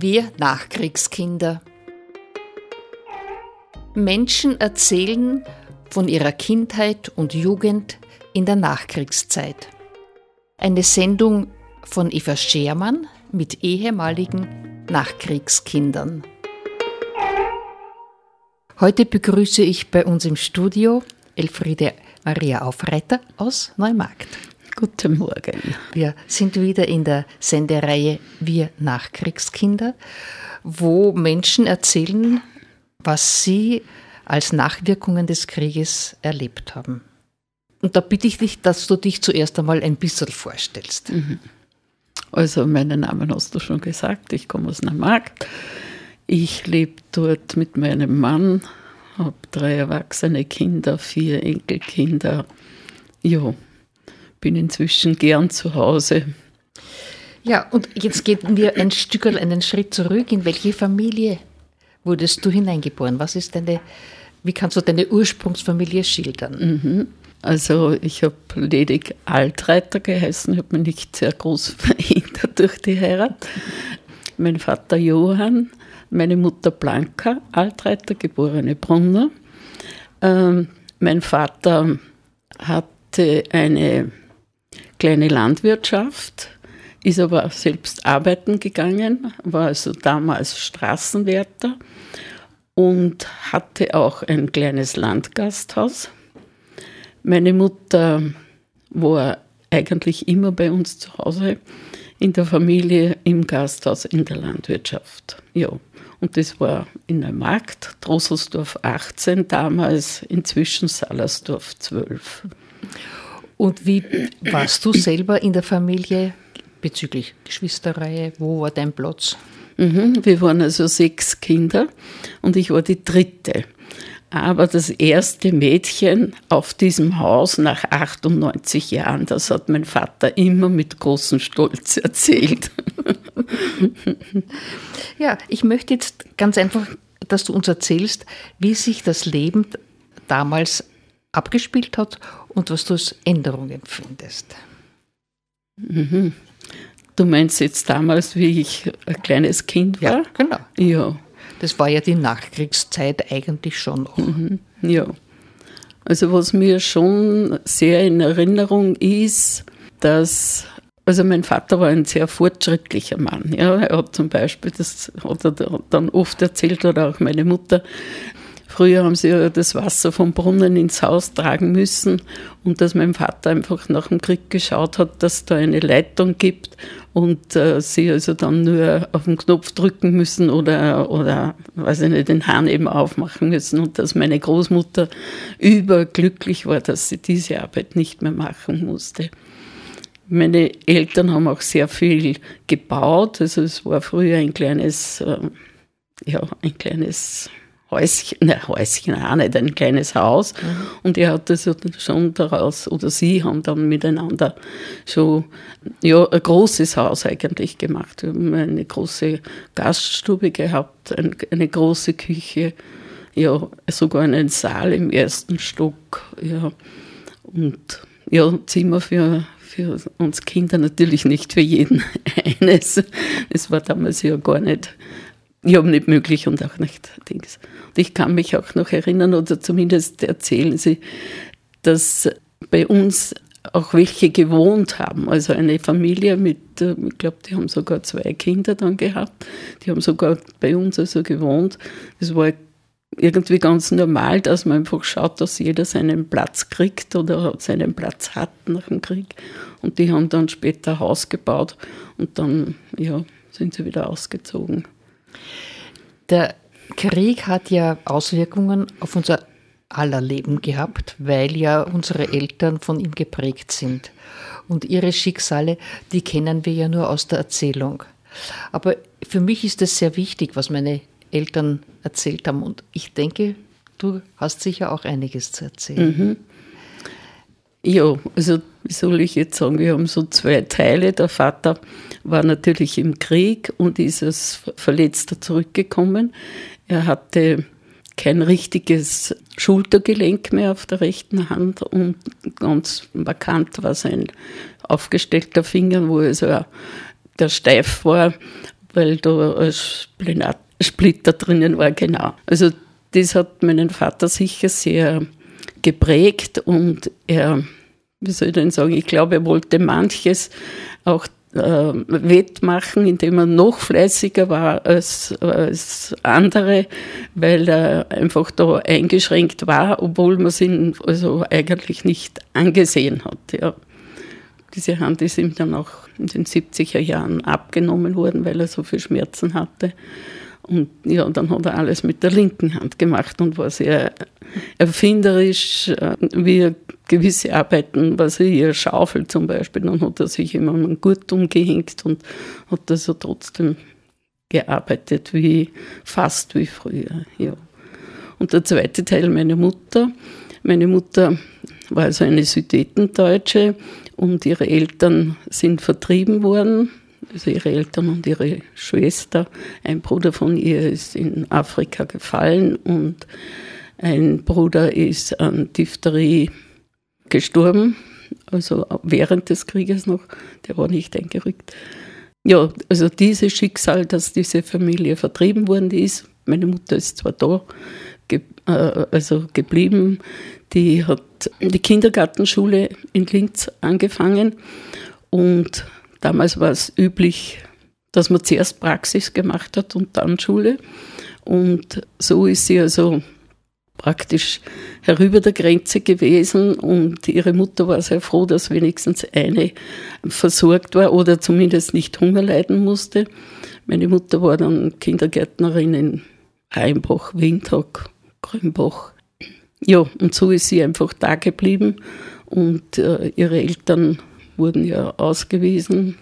Wir Nachkriegskinder. Menschen erzählen von ihrer Kindheit und Jugend in der Nachkriegszeit. Eine Sendung von Eva Schermann mit ehemaligen Nachkriegskindern. Heute begrüße ich bei uns im Studio Elfriede Maria Aufreiter aus Neumarkt. Guten Morgen. Wir sind wieder in der Sendereihe Wir Nachkriegskinder, wo Menschen erzählen, was sie als Nachwirkungen des Krieges erlebt haben. Und da bitte ich dich, dass du dich zuerst einmal ein bisschen vorstellst. Mhm. Also, meinen Namen hast du schon gesagt. Ich komme aus Neumarkt. Ich lebe dort mit meinem Mann, habe drei erwachsene Kinder, vier Enkelkinder. Ja, bin inzwischen gern zu Hause. Ja, und jetzt gehen wir ein Stück einen Schritt zurück. In welche Familie wurdest du hineingeboren? Was ist deine, wie kannst du deine Ursprungsfamilie schildern? Mhm. Also ich habe ledig Altreiter geheißen, habe mich nicht sehr groß verändert durch die Heirat. Mein Vater Johann, meine Mutter Blanca, Altreiter, geborene Brunner. Ähm, mein Vater hatte eine kleine Landwirtschaft, ist aber selbst arbeiten gegangen, war also damals Straßenwärter und hatte auch ein kleines Landgasthaus. Meine Mutter war eigentlich immer bei uns zu Hause, in der Familie, im Gasthaus, in der Landwirtschaft. Ja. Und das war in der Markt, Drosselsdorf 18 damals, inzwischen Salersdorf 12. Und wie warst du selber in der Familie bezüglich Geschwisterreihe? Wo war dein Platz? Mhm, wir waren also sechs Kinder und ich war die dritte. Aber das erste Mädchen auf diesem Haus nach 98 Jahren, das hat mein Vater immer mit großem Stolz erzählt. Ja, ich möchte jetzt ganz einfach, dass du uns erzählst, wie sich das Leben damals abgespielt hat und was du als Änderungen findest. Mhm. Du meinst jetzt damals, wie ich ein kleines Kind war? Ja, genau. Ja. Das war ja die Nachkriegszeit eigentlich schon auch. Mhm. Ja. Also was mir schon sehr in Erinnerung ist, dass also mein Vater war ein sehr fortschrittlicher Mann. Ja, er hat zum Beispiel, das hat er dann oft erzählt, oder auch meine Mutter, Früher haben sie das Wasser vom Brunnen ins Haus tragen müssen und dass mein Vater einfach nach dem Krieg geschaut hat, dass da eine Leitung gibt und äh, sie also dann nur auf den Knopf drücken müssen oder, oder, weiß ich nicht, den Hahn eben aufmachen müssen und dass meine Großmutter überglücklich war, dass sie diese Arbeit nicht mehr machen musste. Meine Eltern haben auch sehr viel gebaut, also es war früher ein kleines, äh, ja, ein kleines Häuschen, ne, Häuschen auch nicht, ein kleines Haus. Mhm. Und er hat das schon daraus, oder sie haben dann miteinander schon ja, ein großes Haus eigentlich gemacht. Wir haben eine große Gaststube gehabt, ein, eine große Küche, ja, sogar einen Saal im ersten Stock, ja. Und ja, Zimmer für, für uns Kinder natürlich nicht für jeden eines. Es war damals ja gar nicht ja, nicht möglich und auch nicht Dings. Und ich kann mich auch noch erinnern, oder zumindest erzählen sie, dass bei uns auch welche gewohnt haben. Also eine Familie mit, äh, ich glaube, die haben sogar zwei Kinder dann gehabt. Die haben sogar bei uns also gewohnt. Es war irgendwie ganz normal, dass man einfach schaut, dass jeder seinen Platz kriegt oder seinen Platz hat nach dem Krieg. Und die haben dann später Haus gebaut und dann ja, sind sie wieder ausgezogen. Der Krieg hat ja Auswirkungen auf unser aller Leben gehabt, weil ja unsere Eltern von ihm geprägt sind. Und ihre Schicksale, die kennen wir ja nur aus der Erzählung. Aber für mich ist es sehr wichtig, was meine Eltern erzählt haben. Und ich denke, du hast sicher auch einiges zu erzählen. Mhm. Ja, also wie soll ich jetzt sagen, wir haben so zwei Teile. Der Vater war natürlich im Krieg und ist als Verletzter zurückgekommen. Er hatte kein richtiges Schultergelenk mehr auf der rechten Hand und ganz markant war sein aufgestellter Finger, wo also der steif war. weil da ein Splitter drinnen war, genau. Also das hat meinen Vater sicher sehr geprägt und er, wie soll ich denn sagen, ich glaube, er wollte manches auch wettmachen, indem er noch fleißiger war als, als andere, weil er einfach da eingeschränkt war, obwohl man es ihn also eigentlich nicht angesehen hat. Ja. Diese Hand ist ihm dann auch in den 70er Jahren abgenommen worden, weil er so viel Schmerzen hatte. Und ja, dann hat er alles mit der linken Hand gemacht und war sehr erfinderisch, äh, wie er gewisse Arbeiten, was er hier Schaufel zum Beispiel, dann hat er sich immer einen Gurt umgehängt und hat also trotzdem gearbeitet wie fast wie früher. Ja. Und der zweite Teil, meine Mutter. Meine Mutter war also eine Südetendeutsche und ihre Eltern sind vertrieben worden also ihre Eltern und ihre Schwester. Ein Bruder von ihr ist in Afrika gefallen und ein Bruder ist an Diphtherie gestorben, also während des Krieges noch. Der war nicht eingerückt. Ja, also dieses Schicksal, dass diese Familie vertrieben worden ist. Meine Mutter ist zwar da, ge äh, also geblieben. Die hat die Kindergartenschule in Linz angefangen und Damals war es üblich, dass man zuerst Praxis gemacht hat und dann Schule. Und so ist sie also praktisch herüber der Grenze gewesen und ihre Mutter war sehr froh, dass wenigstens eine versorgt war oder zumindest nicht Hunger leiden musste. Meine Mutter war dann Kindergärtnerin in Heimbach, Windhoek, Grünbach. Ja, und so ist sie einfach da geblieben und äh, ihre Eltern wurden ja ausgewiesen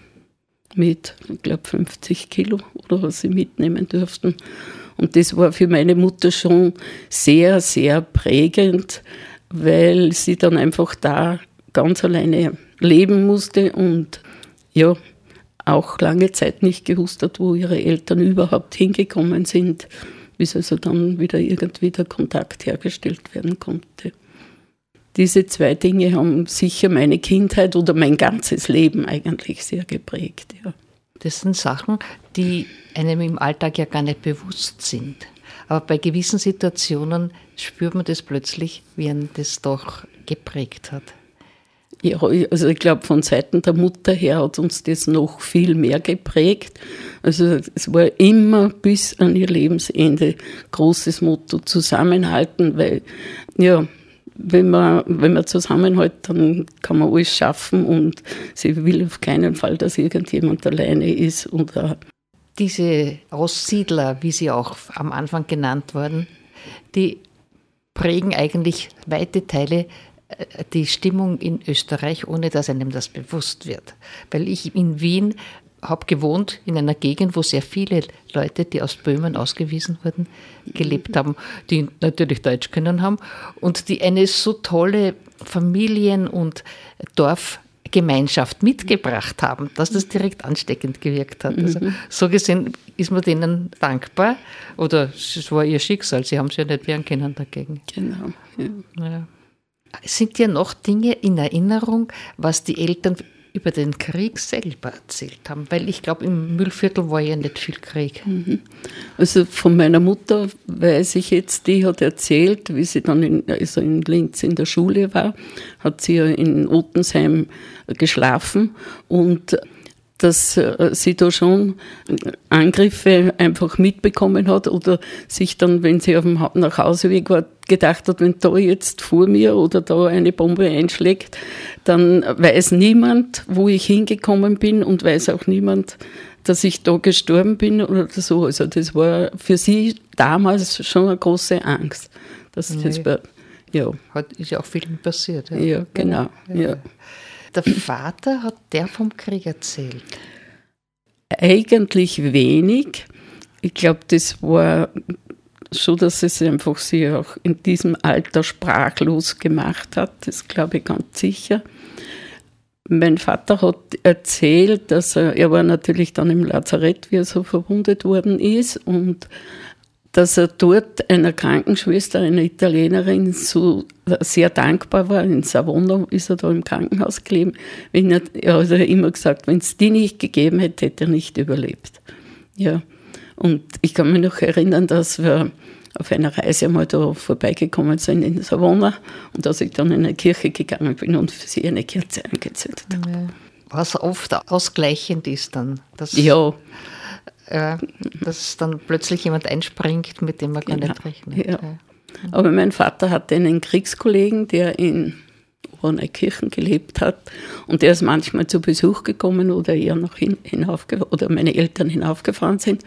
mit, ich glaube, 50 Kilo oder was sie mitnehmen durften. Und das war für meine Mutter schon sehr, sehr prägend, weil sie dann einfach da ganz alleine leben musste und ja, auch lange Zeit nicht gewusst hat, wo ihre Eltern überhaupt hingekommen sind, bis also dann wieder irgendwie der Kontakt hergestellt werden konnte diese zwei Dinge haben sicher meine Kindheit oder mein ganzes Leben eigentlich sehr geprägt. Ja. Das sind Sachen, die einem im Alltag ja gar nicht bewusst sind. Aber bei gewissen Situationen spürt man das plötzlich, wie ein das doch geprägt hat. Ja, also ich glaube, von Seiten der Mutter her hat uns das noch viel mehr geprägt. Also es war immer bis an ihr Lebensende großes Motto zusammenhalten, weil ja, wenn man, wenn man zusammenhält, dann kann man alles schaffen und sie will auf keinen Fall, dass irgendjemand alleine ist oder diese Aussiedler, wie sie auch am Anfang genannt wurden, die prägen eigentlich weite Teile äh, die Stimmung in Österreich, ohne dass einem das bewusst wird. Weil ich in Wien habe gewohnt in einer Gegend, wo sehr viele Leute, die aus Böhmen ausgewiesen wurden, gelebt haben, die natürlich Deutsch können haben und die eine so tolle Familien- und Dorfgemeinschaft mitgebracht haben, dass das direkt ansteckend gewirkt hat. Also, mhm. so gesehen ist man denen dankbar oder es war ihr Schicksal, sie haben sich ja nicht wehren können dagegen. Genau. Ja. Ja. Sind dir noch Dinge in Erinnerung, was die Eltern über den Krieg selber erzählt haben, weil ich glaube, im Müllviertel war ja nicht viel Krieg. Mhm. Also von meiner Mutter weiß ich jetzt, die hat erzählt, wie sie dann in, also in Linz in der Schule war, hat sie ja in Ottensheim geschlafen und dass äh, sie da schon Angriffe einfach mitbekommen hat oder sich dann, wenn sie auf dem Nachhauseweg war, gedacht hat, wenn da jetzt vor mir oder da eine Bombe einschlägt, dann weiß niemand, wo ich hingekommen bin und weiß auch niemand, dass ich da gestorben bin oder so. Also das war für sie damals schon eine große Angst. Dass nee. das war, ja. Hat, ist ja auch viel passiert. Ja, ja genau. Ja. ja. Der Vater hat der vom Krieg erzählt? Eigentlich wenig. Ich glaube, das war so, dass es einfach sie auch in diesem Alter sprachlos gemacht hat. Das glaube ich ganz sicher. Mein Vater hat erzählt, dass er, er war natürlich dann im Lazarett, wie er so verwundet worden ist und dass er dort einer Krankenschwester, einer Italienerin, so sehr dankbar war. In Savona ist er da im Krankenhaus gelegen. Er, er hat immer gesagt, wenn es die nicht gegeben hätte, hätte er nicht überlebt. Ja, und ich kann mich noch erinnern, dass wir auf einer Reise einmal da vorbeigekommen sind in Savona und dass ich dann in eine Kirche gegangen bin und für sie eine Kerze angezündet habe. Ja. Was oft ausgleichend ist dann. Dass, ja. Äh, dass dann plötzlich jemand einspringt, mit dem man gar genau. nicht rechnet. Ja. Aber mein Vater hatte einen Kriegskollegen, der in Kirchen gelebt hat. Und der ist manchmal zu Besuch gekommen oder eher noch hin, oder meine Eltern hinaufgefahren sind.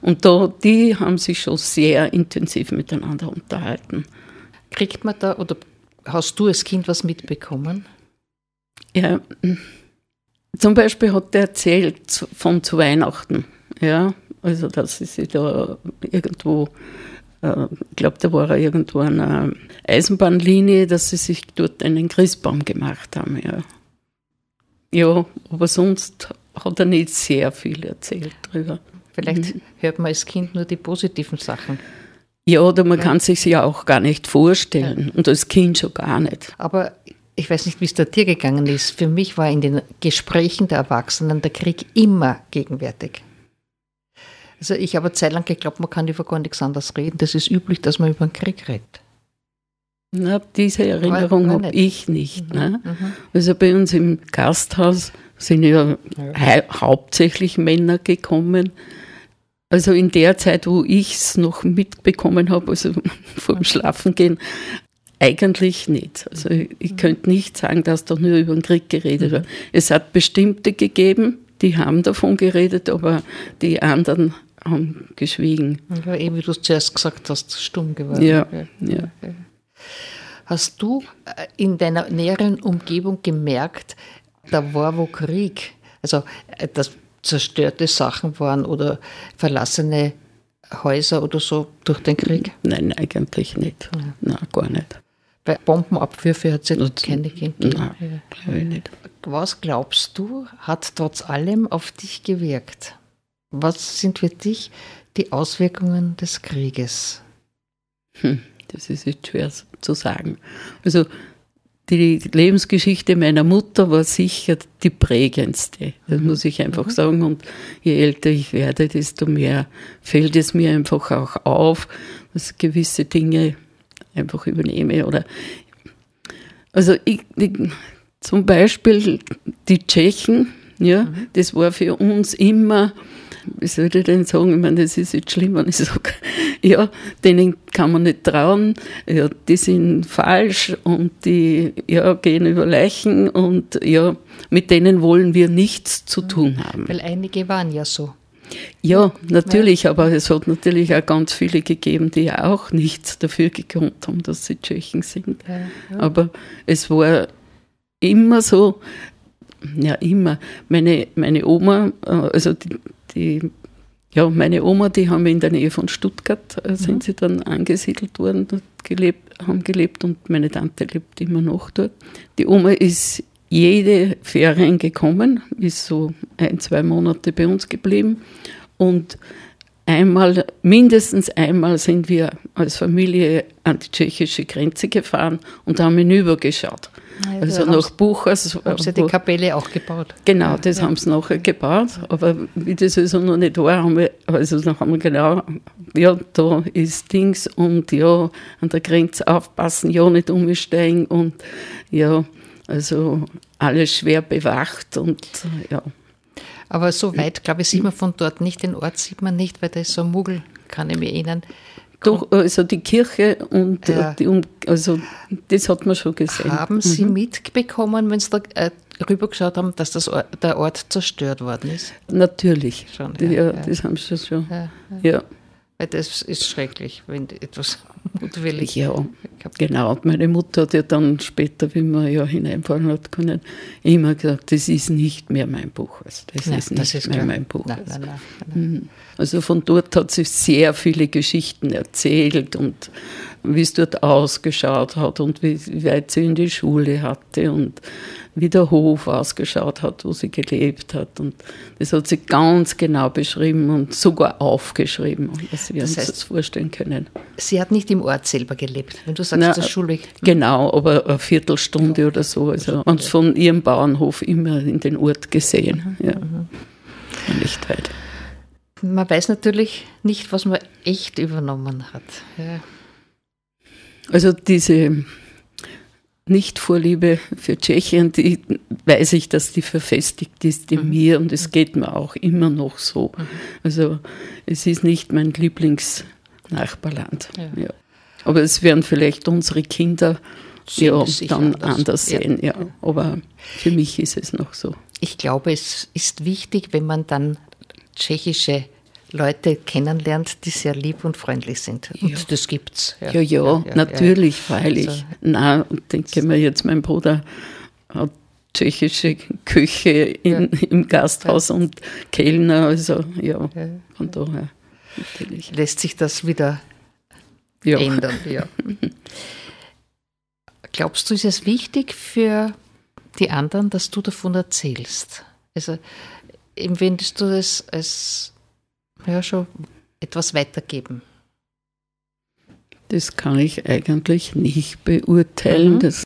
Und da, die haben sich schon sehr intensiv miteinander unterhalten. Kriegt man da, oder hast du als Kind was mitbekommen? Ja, zum Beispiel hat er erzählt von zu Weihnachten. Ja, also dass sie sich da irgendwo ich glaube, da war irgendwo eine Eisenbahnlinie, dass sie sich dort einen Christbaum gemacht haben. Ja, ja aber sonst hat er nicht sehr viel erzählt darüber. Vielleicht mhm. hört man als Kind nur die positiven Sachen. Ja, oder man ja. kann sich ja auch gar nicht vorstellen ja. und als Kind schon gar nicht. Aber ich weiß nicht, wie es dir gegangen ist. Für mich war in den Gesprächen der Erwachsenen der Krieg immer gegenwärtig. Also ich habe eine Zeit lang geglaubt, man kann über gar nichts anderes reden. Das ist üblich, dass man über den Krieg redet. Na, diese Erinnerung habe ich nicht. Mhm. Ne? Mhm. Also bei uns im Gasthaus sind ja, ja. hauptsächlich Männer gekommen. Also in der Zeit, wo ich es noch mitbekommen habe, also vor dem Schlafengehen, eigentlich nicht. Also ich, mhm. könnte nicht sagen, dass da nur über den Krieg geredet wird. Mhm. Es hat bestimmte gegeben, die haben davon geredet, aber die anderen haben geschwiegen. Ja, eben wie du es zuerst gesagt hast, stumm geworden. Ja, ja. Hast du äh, in deiner näheren Umgebung gemerkt, da war wo Krieg, also äh, dass zerstörte Sachen waren oder verlassene Häuser oder so durch den Krieg? Nein, eigentlich nicht. Ja. Nein, gar nicht. Bei Bombenabwürfe hat es ja keine gegeben. Nein, ich nicht. Was glaubst du, hat trotz allem auf dich gewirkt? Was sind für dich die Auswirkungen des Krieges? Hm, das ist jetzt schwer zu sagen. Also die Lebensgeschichte meiner Mutter war sicher die prägendste. Das mhm. muss ich einfach mhm. sagen. Und je älter ich werde, desto mehr fällt es mir einfach auch auf, dass gewisse Dinge einfach übernehme. Oder also ich, ich, zum Beispiel die Tschechen, ja, mhm. das war für uns immer wie soll ich denn sagen, ich meine, das ist jetzt schlimm, wenn ich sage, ja, denen kann man nicht trauen, ja, die sind falsch und die ja, gehen über Leichen und ja, mit denen wollen wir nichts zu tun haben. Weil einige waren ja so. Ja, natürlich, aber es hat natürlich auch ganz viele gegeben, die ja auch nichts dafür gekonnt haben, dass sie Tschechen sind. Ja, ja. Aber es war immer so, ja, immer. Meine, meine Oma, äh, also die, die, ja, meine Oma, die haben in der Nähe von Stuttgart, äh, sind mhm. sie dann angesiedelt worden, gelebt, haben gelebt und meine Tante lebt immer noch dort. Die Oma ist jede Ferien gekommen, ist so ein, zwei Monate bei uns geblieben und einmal, mindestens einmal sind wir als Familie an die tschechische Grenze gefahren und haben hinübergeschaut. Also, nach Buchers. Haben sie die Kapelle auch gebaut? Genau, das ja. haben sie nachher gebaut. Aber wie das also noch nicht war, haben wir, also dann haben wir genau, ja, da ist Dings und ja, an der Grenze aufpassen, ja, nicht umsteigen und ja, also alles schwer bewacht und ja. Aber so weit, glaube ich, sieht man von dort nicht. Den Ort sieht man nicht, weil da ist so ein Muggel, kann ich mir erinnern. Doch, also die Kirche und ja. die, also das hat man schon gesehen. Haben Sie mhm. mitbekommen, wenn Sie da äh, rübergeschaut haben, dass das Ort, der Ort zerstört worden ist? Natürlich. Schon, ja, ja, ja. das haben Sie schon. ja. Weil das ist schrecklich, wenn etwas mutwillig. Ja, genau. Und meine Mutter hat ja dann später, wie man ja hineinfallen hat können, immer gesagt, das ist nicht mehr mein Buch. Also das nein, ist nicht das ist mehr klar. mein Buch. Nein, nein, mhm. also von dort hat sie sehr viele Geschichten erzählt und wie es dort ausgeschaut hat und wie weit sie in die Schule hatte und wie der Hof ausgeschaut hat, wo sie gelebt hat. Und das hat sie ganz genau beschrieben und sogar aufgeschrieben, dass wir das uns heißt, das vorstellen können. Sie hat nicht im Ort selber gelebt, wenn du sagst, Na, das Schule. Genau, aber eine Viertelstunde oder so. Also uns von ihrem Bauernhof immer in den Ort gesehen. Ja. Mhm. Nicht weit. man weiß natürlich nicht, was man echt übernommen hat. Ja. Also diese Nicht-Vorliebe für Tschechien, die weiß ich, dass die verfestigt ist in mhm. mir und es geht mir auch immer noch so. Mhm. Also es ist nicht mein Lieblingsnachbarland. Ja. Ja. Aber es werden vielleicht unsere Kinder ja, dann anders, anders sehen. Ja. Aber für mich ist es noch so. Ich glaube, es ist wichtig, wenn man dann tschechische Leute kennenlernt, die sehr lieb und freundlich sind. Und ja. das gibt's. Ja, ja, ja, ja natürlich, freilich. Also, Na, denke mir jetzt, mein Bruder hat tschechische Küche in, im Gasthaus und Kellner, also ja, von daher natürlich. Lässt sich das wieder ändern, ja. Glaubst du, ist es wichtig für die anderen, dass du davon erzählst? Also empfindest du das als ja, schon etwas weitergeben? Das kann ich eigentlich nicht beurteilen. Mhm. Das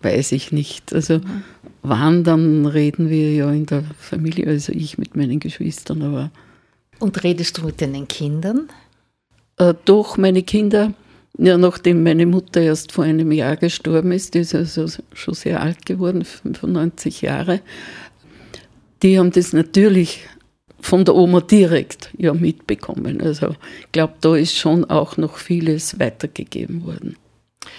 weiß ich nicht. Also mhm. wann, dann reden wir ja in der Familie, also ich mit meinen Geschwistern, aber. Und redest du mit deinen Kindern? Äh, doch, meine Kinder, ja, nachdem meine Mutter erst vor einem Jahr gestorben ist, die ist also schon sehr alt geworden, 95 Jahre, die haben das natürlich von der Oma direkt ja mitbekommen. Also ich glaube, da ist schon auch noch vieles weitergegeben worden.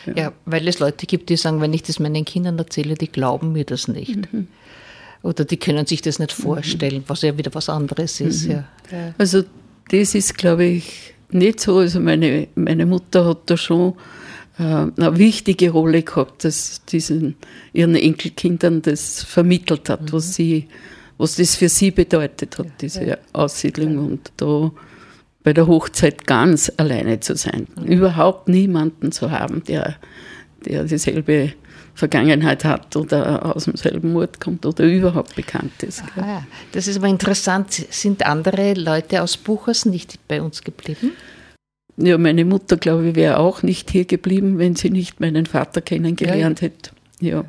Ja. ja. weil es Leute gibt, die sagen, wenn ich das meinen Kindern erzähle, die glauben mir das nicht. Mhm. Oder die können sich das nicht mhm. vorstellen, mhm. was ja wieder was anderes ist. Mhm. Ja. Also das ist, glaube ich, nicht so. Also meine, meine Mutter hat da schon äh, eine wichtige Rolle gehabt, dass diesen ihren Enkelkindern das vermittelt hat, was mhm. sie was das für sie bedeutet hat, diese. Aussiedlung und da bei der Hochzeit ganz alleine zu sein, mhm. überhaupt niemanden zu haben, der, der dieselbe Vergangenheit hat oder aus demselben Ort kommt oder überhaupt bekannt ist. Aha, ja. Das ist aber interessant. Sind andere Leute aus Buchers nicht bei uns geblieben? Ja, meine Mutter, glaube ich, wäre auch nicht hier geblieben, wenn sie nicht meinen Vater kennengelernt ja, hätte. Ja.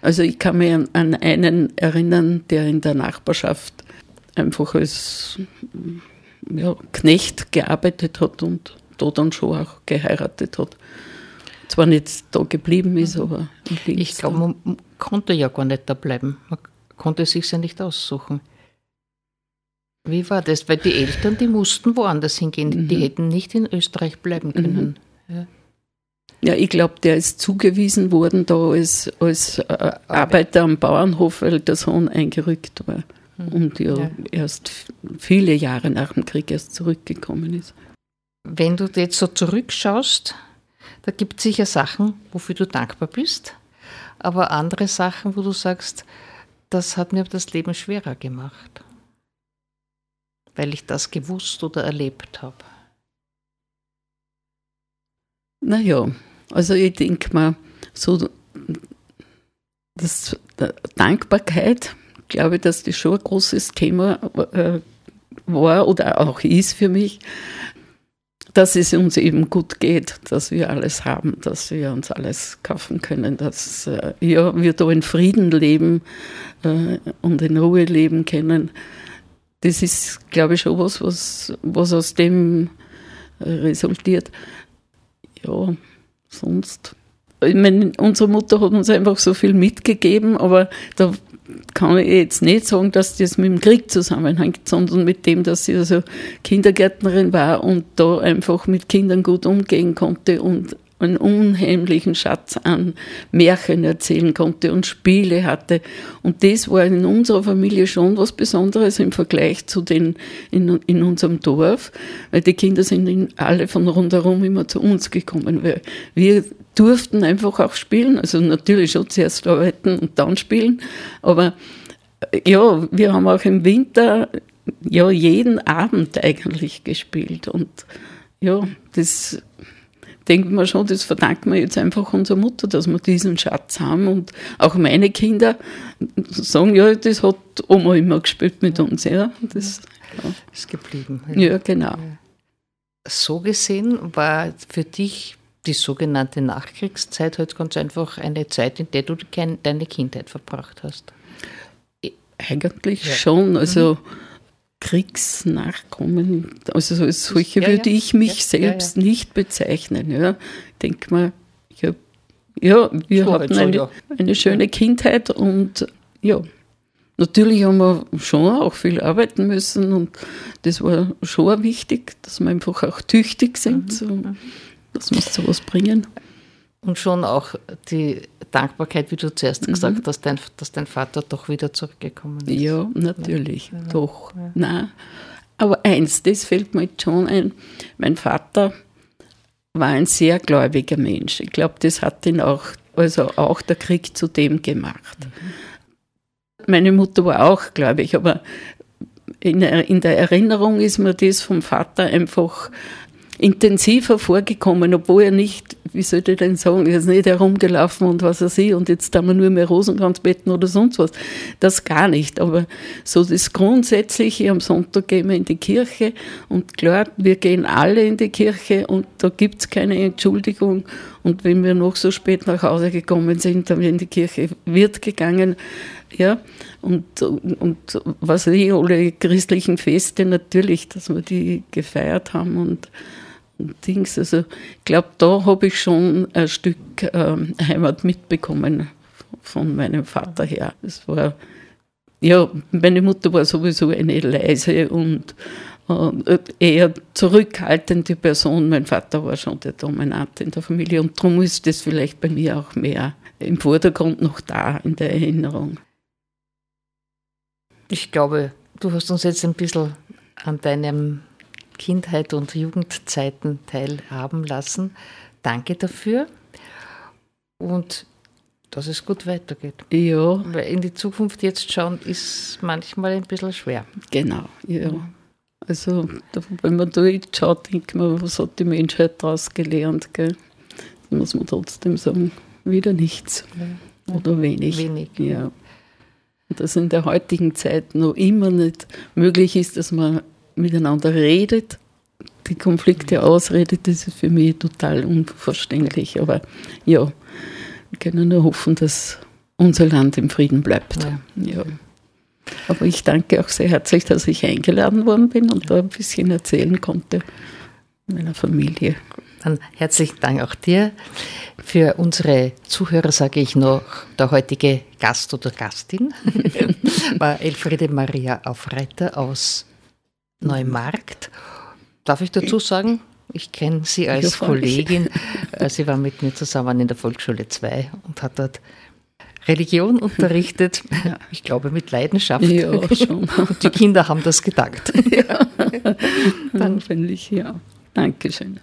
Also ich kann mich an, einen erinnern, der in der Nachbarschaft einfach als ja, Knecht gearbeitet hat und da dann schon auch geheiratet hat. Zwar nicht da geblieben ist, mhm. aber Ich glaube, man konnte ja gar nicht da bleiben. Man konnte sich ja nicht aussuchen. Wie war das? Weil die Eltern, die mussten woanders hingehen. Mhm. Die hätten nicht in Österreich bleiben können. Mhm. Ja. Ja, ich glaube, der ist zugewiesen worden da als, als äh, Arbeiter am Bauernhof, weil der Sohn eingerückt war mhm. und ja, ja, erst viele Jahre nach dem Krieg erst zurückgekommen ist. Wenn du jetzt so zurückschaust, da gibt es sicher Sachen, wofür du dankbar bist, aber andere Sachen, wo du sagst, das hat mir das Leben schwerer gemacht, weil ich das gewusst oder erlebt habe. Naja, also ich denke mal, so das, Dankbarkeit, glaube ich, dass das schon ein großes Thema äh, war oder auch ist für mich, dass es uns eben gut geht, dass wir alles haben, dass wir uns alles kaufen können, dass äh, ja, wir da in Frieden leben äh, und in Ruhe leben können. Das ist, glaube ich, schon was, was, was aus dem resultiert. Ja, sonst. Ich meine, unsere Mutter hat uns einfach so viel mitgegeben, aber da kann ich jetzt nicht sagen, dass das mit dem Krieg zusammenhängt, sondern mit dem, dass sie also Kindergärtnerin war und da einfach mit Kindern gut umgehen konnte und einen unheimlichen Schatz an Märchen erzählen konnte und Spiele hatte. Und das war in unserer Familie schon was Besonderes im Vergleich zu den in, in unserem Dorf, weil die Kinder sind alle von rundherum immer zu uns gekommen, weil wir durften einfach auch spielen, also natürlich schon zuerst arbeiten und dann spielen, aber ja, wir haben auch im Winter ja jeden Abend eigentlich gespielt. Und ja, das denkt man schon, das verdanken wir jetzt einfach unserer Mutter, dass wir diesen Schatz haben. Und auch meine Kinder sagen, ja, das hat Oma immer gespielt mit uns. Ja, das ja. ist geblieben. Ja, ja genau. So gesehen war für dich die sogenannte Nachkriegszeit halt ganz einfach eine Zeit, in der du deine Kindheit verbracht hast. Eigentlich ja. schon. Also Kriegsnachkommen, also als solche ja, würde ich mich selbst nicht bezeichnen. Ja. Ich denke mal, ich hab, ja, wir so hatten eine, eine schöne Kindheit und ja, Natürlich haben wir schon auch viel arbeiten müssen und das war schon wichtig, dass wir einfach auch tüchtig sind, mhm. so, mhm. dass wir sowas bringen. Und schon auch die Dankbarkeit, wie du zuerst mhm. gesagt hast, dein, dass dein Vater doch wieder zurückgekommen ist. Ja, natürlich, ja. doch. Ja. Nein. Aber eins, das fällt mir jetzt schon ein. Mein Vater war ein sehr gläubiger Mensch. Ich glaube, das hat ihn auch, also auch der Krieg zu dem gemacht. Mhm. Meine Mutter war auch, glaube ich, aber in, in der Erinnerung ist mir das vom Vater einfach intensiver vorgekommen, obwohl er nicht, wie soll ich denn sagen, er ist nicht herumgelaufen und was er sieht und jetzt da wir nur mehr Rosenkranzbetten oder sonst was. Das gar nicht. Aber so das Grundsätzliche, am Sonntag gehen wir in die Kirche und klar, wir gehen alle in die Kirche und da gibt es keine Entschuldigung. Und wenn wir noch so spät nach Hause gekommen sind, dann in die Kirche wird gegangen. Ja, und, und was ich, alle christlichen Feste natürlich, dass wir die gefeiert haben und, und Dings. Also ich glaube, da habe ich schon ein Stück ähm, Heimat mitbekommen von meinem Vater her. Es war, ja, meine Mutter war sowieso eine leise und äh, eher zurückhaltende Person. Mein Vater war schon der Dominant in der Familie und darum ist das vielleicht bei mir auch mehr im Vordergrund noch da in der Erinnerung. Ich glaube, du hast uns jetzt ein bisschen an deinem Kindheit und Jugendzeiten teilhaben lassen. Danke dafür und dass es gut weitergeht. Ja. Weil in die Zukunft jetzt schauen ist manchmal ein bisschen schwer. Genau, ja. Also, wenn man da jetzt schaut, denkt man, was hat die Menschheit daraus gelernt? Gell? Da muss man trotzdem sagen, wieder nichts. Ja. Oder wenig. Wenig. Ja. Und dass in der heutigen Zeit noch immer nicht möglich ist, dass man miteinander redet, die Konflikte ausredet, das ist für mich total unverständlich. Aber ja, wir können nur hoffen, dass unser Land im Frieden bleibt. Ja. ja. Aber ich danke auch sehr herzlich, dass ich eingeladen worden bin und da ein bisschen erzählen konnte meiner Familie. Dann herzlichen Dank auch dir. Für unsere Zuhörer sage ich noch, der heutige Gast oder Gastin war Elfriede Maria Aufreiter aus Neumarkt. Darf ich dazu sagen, ich kenne sie als Kollegin. Äh, sie war mit mir zusammen in der Volksschule 2 und hat dort Religion unterrichtet. Ich glaube mit Leidenschaft. Ja, schon. Und die Kinder haben das gedankt. Ja. Dann finde ich, ja. Dankeschön.